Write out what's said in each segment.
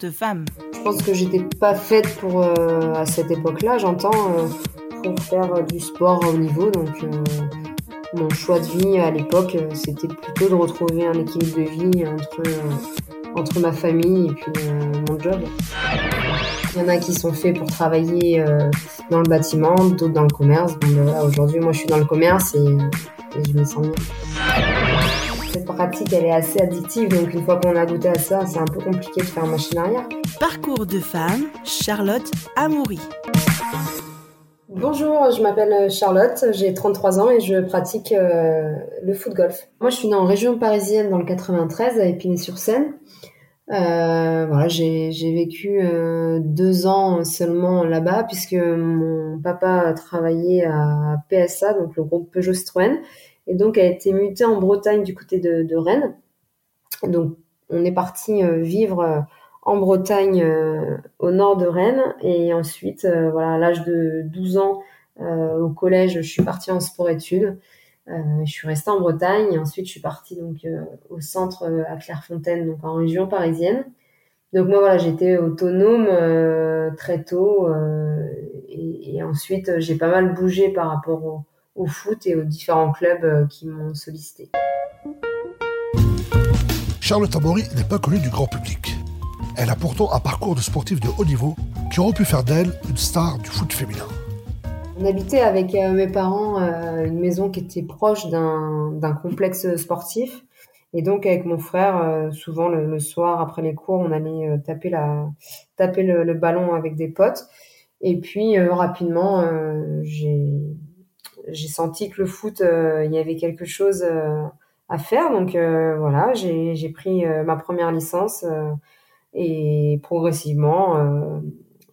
De femme. Je pense que j'étais pas faite pour à cette époque-là, j'entends, pour faire du sport au niveau. Donc mon choix de vie à l'époque, c'était plutôt de retrouver un équilibre de vie entre entre ma famille et puis mon job. Il y en a qui sont faits pour travailler euh, dans le bâtiment, d'autres dans le commerce. Ben voilà, aujourd'hui, moi, je suis dans le commerce et, je me sens bien. Cette pratique, elle est assez addictive, donc une fois qu'on a goûté à ça, c'est un peu compliqué de faire machine arrière. Parcours de femme, Charlotte Amoury. Bonjour, je m'appelle Charlotte, j'ai 33 ans et je pratique euh, le foot golf. Moi, je suis née en région parisienne dans le 93 à Épinay-sur-Seine. Euh, voilà, j'ai vécu euh, deux ans seulement là-bas puisque mon papa travaillait à PSA, donc le groupe Peugeot Citroën, et donc a été muté en Bretagne du côté de, Rennes. Donc on est parti euh, vivre euh, en Bretagne au nord de Rennes et ensuite voilà à l'âge de 12 ans au collège je suis partie en sport études euh, je suis restée en Bretagne et ensuite je suis partie donc euh, au centre euh, à Clairefontaine, donc en région parisienne. Donc moi voilà, j'étais autonome très tôt et, et, ensuite j'ai pas mal bougé par rapport au, au foot et aux différents clubs qui m'ont sollicité. Charlotte Amaury n'est pas connue du grand public. Elle a pourtant un parcours de sportif de haut niveau qui aurait pu faire d'elle une star du foot féminin. On habitait avec euh, mes parents euh, une maison qui était proche d'un complexe sportif. Et donc avec mon frère, euh, souvent le, soir après les cours, on allait taper, la, taper le, ballon avec des potes. Et puis rapidement, j'ai senti que le foot, il y avait quelque chose à faire. Donc voilà, j'ai pris ma première licence et progressivement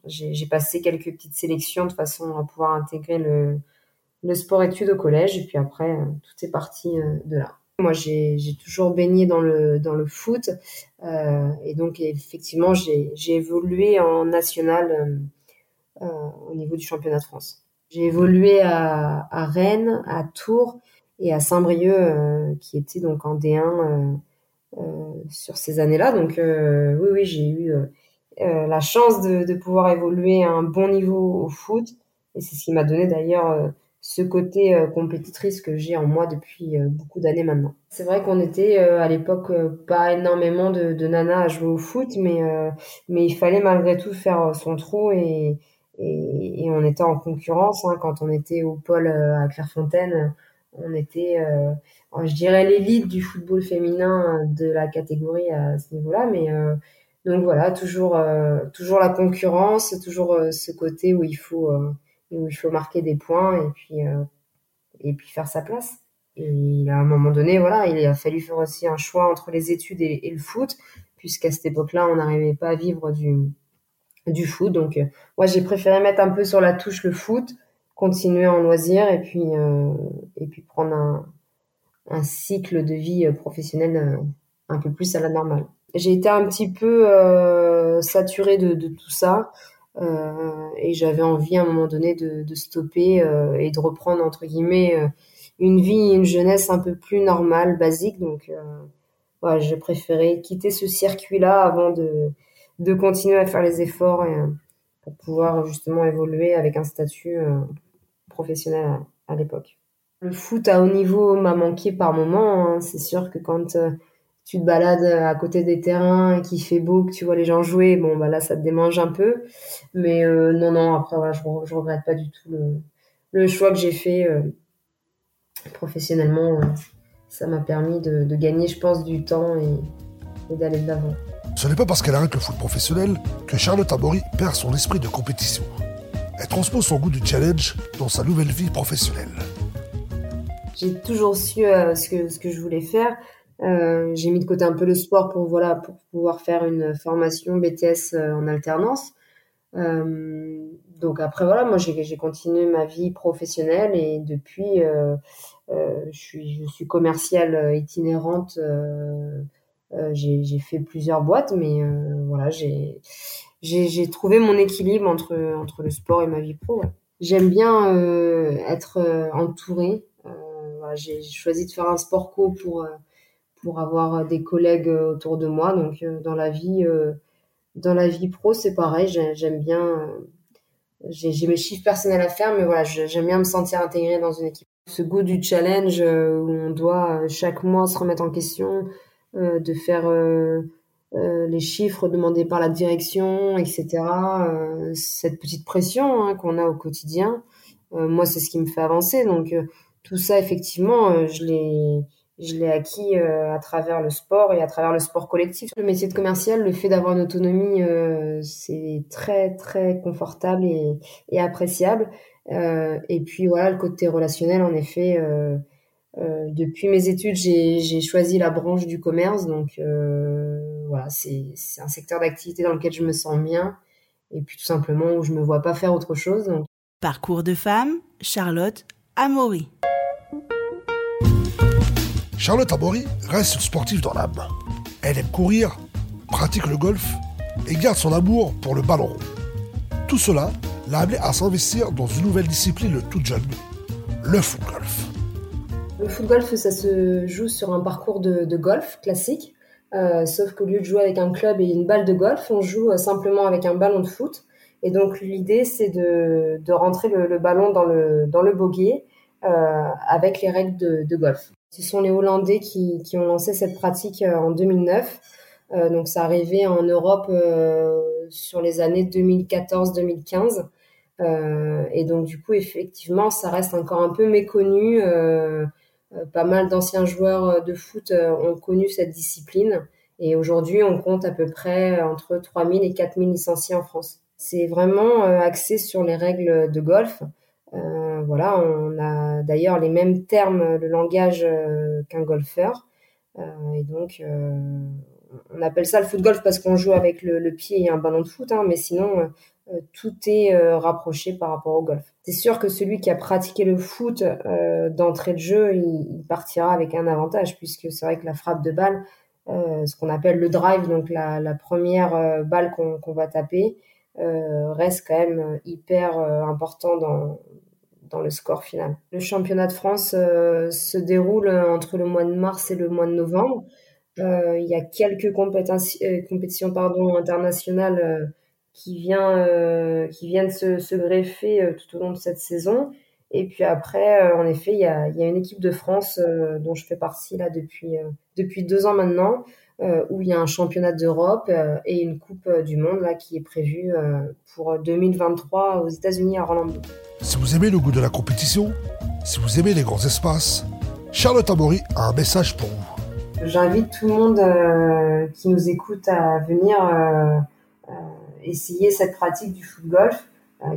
j'ai passé quelques petites sélections de façon à pouvoir intégrer le, sport-études au collège. Et puis après, euh, tout est parti euh, de là. Moi, j'ai toujours baigné dans le, foot. Euh, et donc, effectivement, j'ai évolué en national euh, au niveau du championnat de France. J'ai évolué à, à, Rennes, à Tours et à Saint-Brieuc, qui était donc en D1 sur ces années-là. Donc, oui, oui, j'ai eu euh, la chance de, de, pouvoir évoluer à un bon niveau au foot. Et c'est ce qui m'a donné d'ailleurs euh, ce côté euh, compétitrice que j'ai en moi depuis beaucoup d'années maintenant. C'est vrai qu'on était à l'époque pas énormément de, de nanas à jouer au foot, mais, mais il fallait malgré tout faire son trou et, et, et on était en concurrence. Hein, quand on était au pôle à Clairefontaine, on était, je dirais, l'élite du football féminin de la catégorie à ce niveau-là, mais donc voilà, toujours, euh, toujours la concurrence, toujours euh, ce côté où il faut, euh, où il faut marquer des points et puis, et puis faire sa place. Et à un moment donné, voilà, il a fallu faire aussi un choix entre les études et, le foot, puisqu'à cette époque-là, on n'arrivait pas à vivre du, du foot. Donc, moi, j'ai préféré mettre un peu sur la touche le foot, continuer en loisir et puis, et puis prendre un, un cycle de vie professionnelle un peu plus à la normale j'ai été un petit peu euh, saturée de, de, tout ça euh, et j'avais envie à un moment donné de, de stopper euh, et de reprendre entre guillemets euh, une vie, une jeunesse un peu plus normale, basique. Donc, voilà, j'ai préféré quitter ce circuit-là avant de, de continuer à faire les efforts et, pour pouvoir justement évoluer avec un statut professionnel à, l'époque. Le foot à haut niveau m'a manqué par moments. Hein. C'est sûr que quand tu te balades à côté des terrains, qu'il fait beau, que tu vois les gens jouer, bon bah là ça te démange un peu. Mais euh, non non, après voilà, je, regrette pas du tout le, choix que j'ai fait euh, professionnellement. Euh, ça m'a permis de, de, gagner, je pense, du temps et, et d'aller de l'avant. Ce n'est pas parce qu'elle arrête le foot professionnel que Charlotte Amaury perd son esprit de compétition. Elle transpose son goût du challenge dans sa nouvelle vie professionnelle. J'ai toujours su ce, que, ce que je voulais faire. Euh, j'ai mis de côté un peu le sport pour voilà pour pouvoir faire une formation BTS euh, en alternance. Euh, donc après voilà, moi j'ai continué ma vie professionnelle et depuis euh, euh je suis je suis commerciale itinérante. J'ai fait plusieurs boîtes, mais voilà j'ai trouvé mon équilibre entre entre le sport et ma vie pro. J'aime bien être entourée. J'ai choisi de faire un sport co pour pour avoir des collègues autour de moi. Donc euh, dans la vie, euh, dans la vie pro, c'est pareil. J'aime bien. J'ai mes chiffres personnels à faire, mais voilà, j'aime bien me sentir intégrée dans une équipe. Ce goût du challenge où on doit chaque mois se remettre en question, de faire les chiffres demandés par la direction, etc. cette petite pression hein, qu'on a au quotidien, moi, c'est ce qui me fait avancer. Donc, tout ça, effectivement, je l'ai je l'ai acquis euh, à travers le sport et à travers le sport collectif. Le métier de commercial, le fait d'avoir une autonomie, euh, c'est très très confortable et, appréciable. Euh, et puis voilà, le côté relationnel, en effet, euh, euh, depuis mes études, j'ai choisi la branche du commerce, donc voilà, c'est un secteur d'activité dans lequel je me sens bien, et puis tout simplement où je me vois pas faire autre chose. Donc. Parcours de femme, Charlotte Amaury. Charlotte Amaury reste sportive dans l'âme. Elle aime courir, pratique le golf et garde son amour pour le ballon rond. Tout cela l'a amené à s'investir dans une nouvelle discipline toute jeune, le foot golf. Le foot golf, ça se joue sur un parcours de, golf classique, euh, sauf qu'au lieu de jouer avec un club et une balle de golf, on joue euh, simplement avec un ballon de foot. Et donc l'idée, c'est de, rentrer le, ballon dans le, dans le euh, avec les règles de golf. Ce sont les Hollandais qui, qui ont lancé cette pratique en 2009. Euh, donc ça arrivait en Europe sur les années 2014-2015. Euh, et donc du coup, effectivement, ça reste encore un peu méconnu. Pas mal d'anciens joueurs de foot ont connu cette discipline. Et aujourd'hui, on compte à peu près entre 3000 et 4000 licenciés en France. C'est vraiment axé sur les règles de golf. Euh, voilà, on a d'ailleurs les mêmes termes, le langage euh, qu'un golfeur. Euh, et donc, on appelle ça le foot golf parce qu'on joue avec le, pied et un ballon de foot, hein, mais sinon, tout est rapproché par rapport au golf. C'est sûr que celui qui a pratiqué le foot d'entrée de jeu, il, partira avec un avantage, puisque c'est vrai que la frappe de balle, ce qu'on appelle le drive, donc la, première balle qu'on va taper, reste quand même hyper important dans, dans le score final. Le championnat de France euh, se déroule entre le mois de mars et le mois de novembre. Euh, il y a quelques euh, compétitions internationales qui, vient, qui viennent se, se greffer tout au long de cette saison. Et puis après, en effet, il y a, y a une équipe de France dont je fais partie là depuis, depuis deux ans maintenant, où il y a un championnat d'Europe et une Coupe du Monde là qui est prévue pour 2023 aux États-Unis à Orlando. Si vous aimez le goût de la compétition, si vous aimez les grands espaces, Charlotte Amaury a un message pour vous. J'invite tout le monde euh, qui nous écoute à venir euh, euh, essayer cette pratique du foot golf,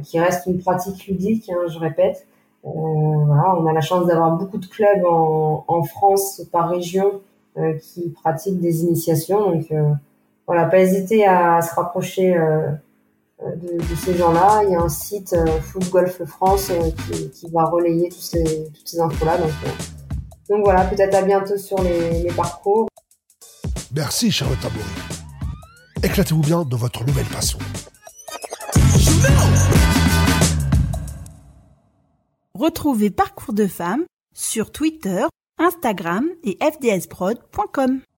qui reste une pratique ludique, hein, je répète. voilà, on a la chance d'avoir beaucoup de clubs en, France par région qui pratiquent des initiations. Donc voilà, pas hésiter à se rapprocher euh, de, ces gens-là. Il y a un site euh, Foot Golf France euh, qui, va relayer toutes ces infos-là. Donc, donc voilà, peut-être à bientôt sur les, parcours. Merci Charlotte Taboury. Éclatez-vous bien de votre nouvelle passion. Retrouvez Parcours de femmes sur Twitter, Instagram et fdsprod.com.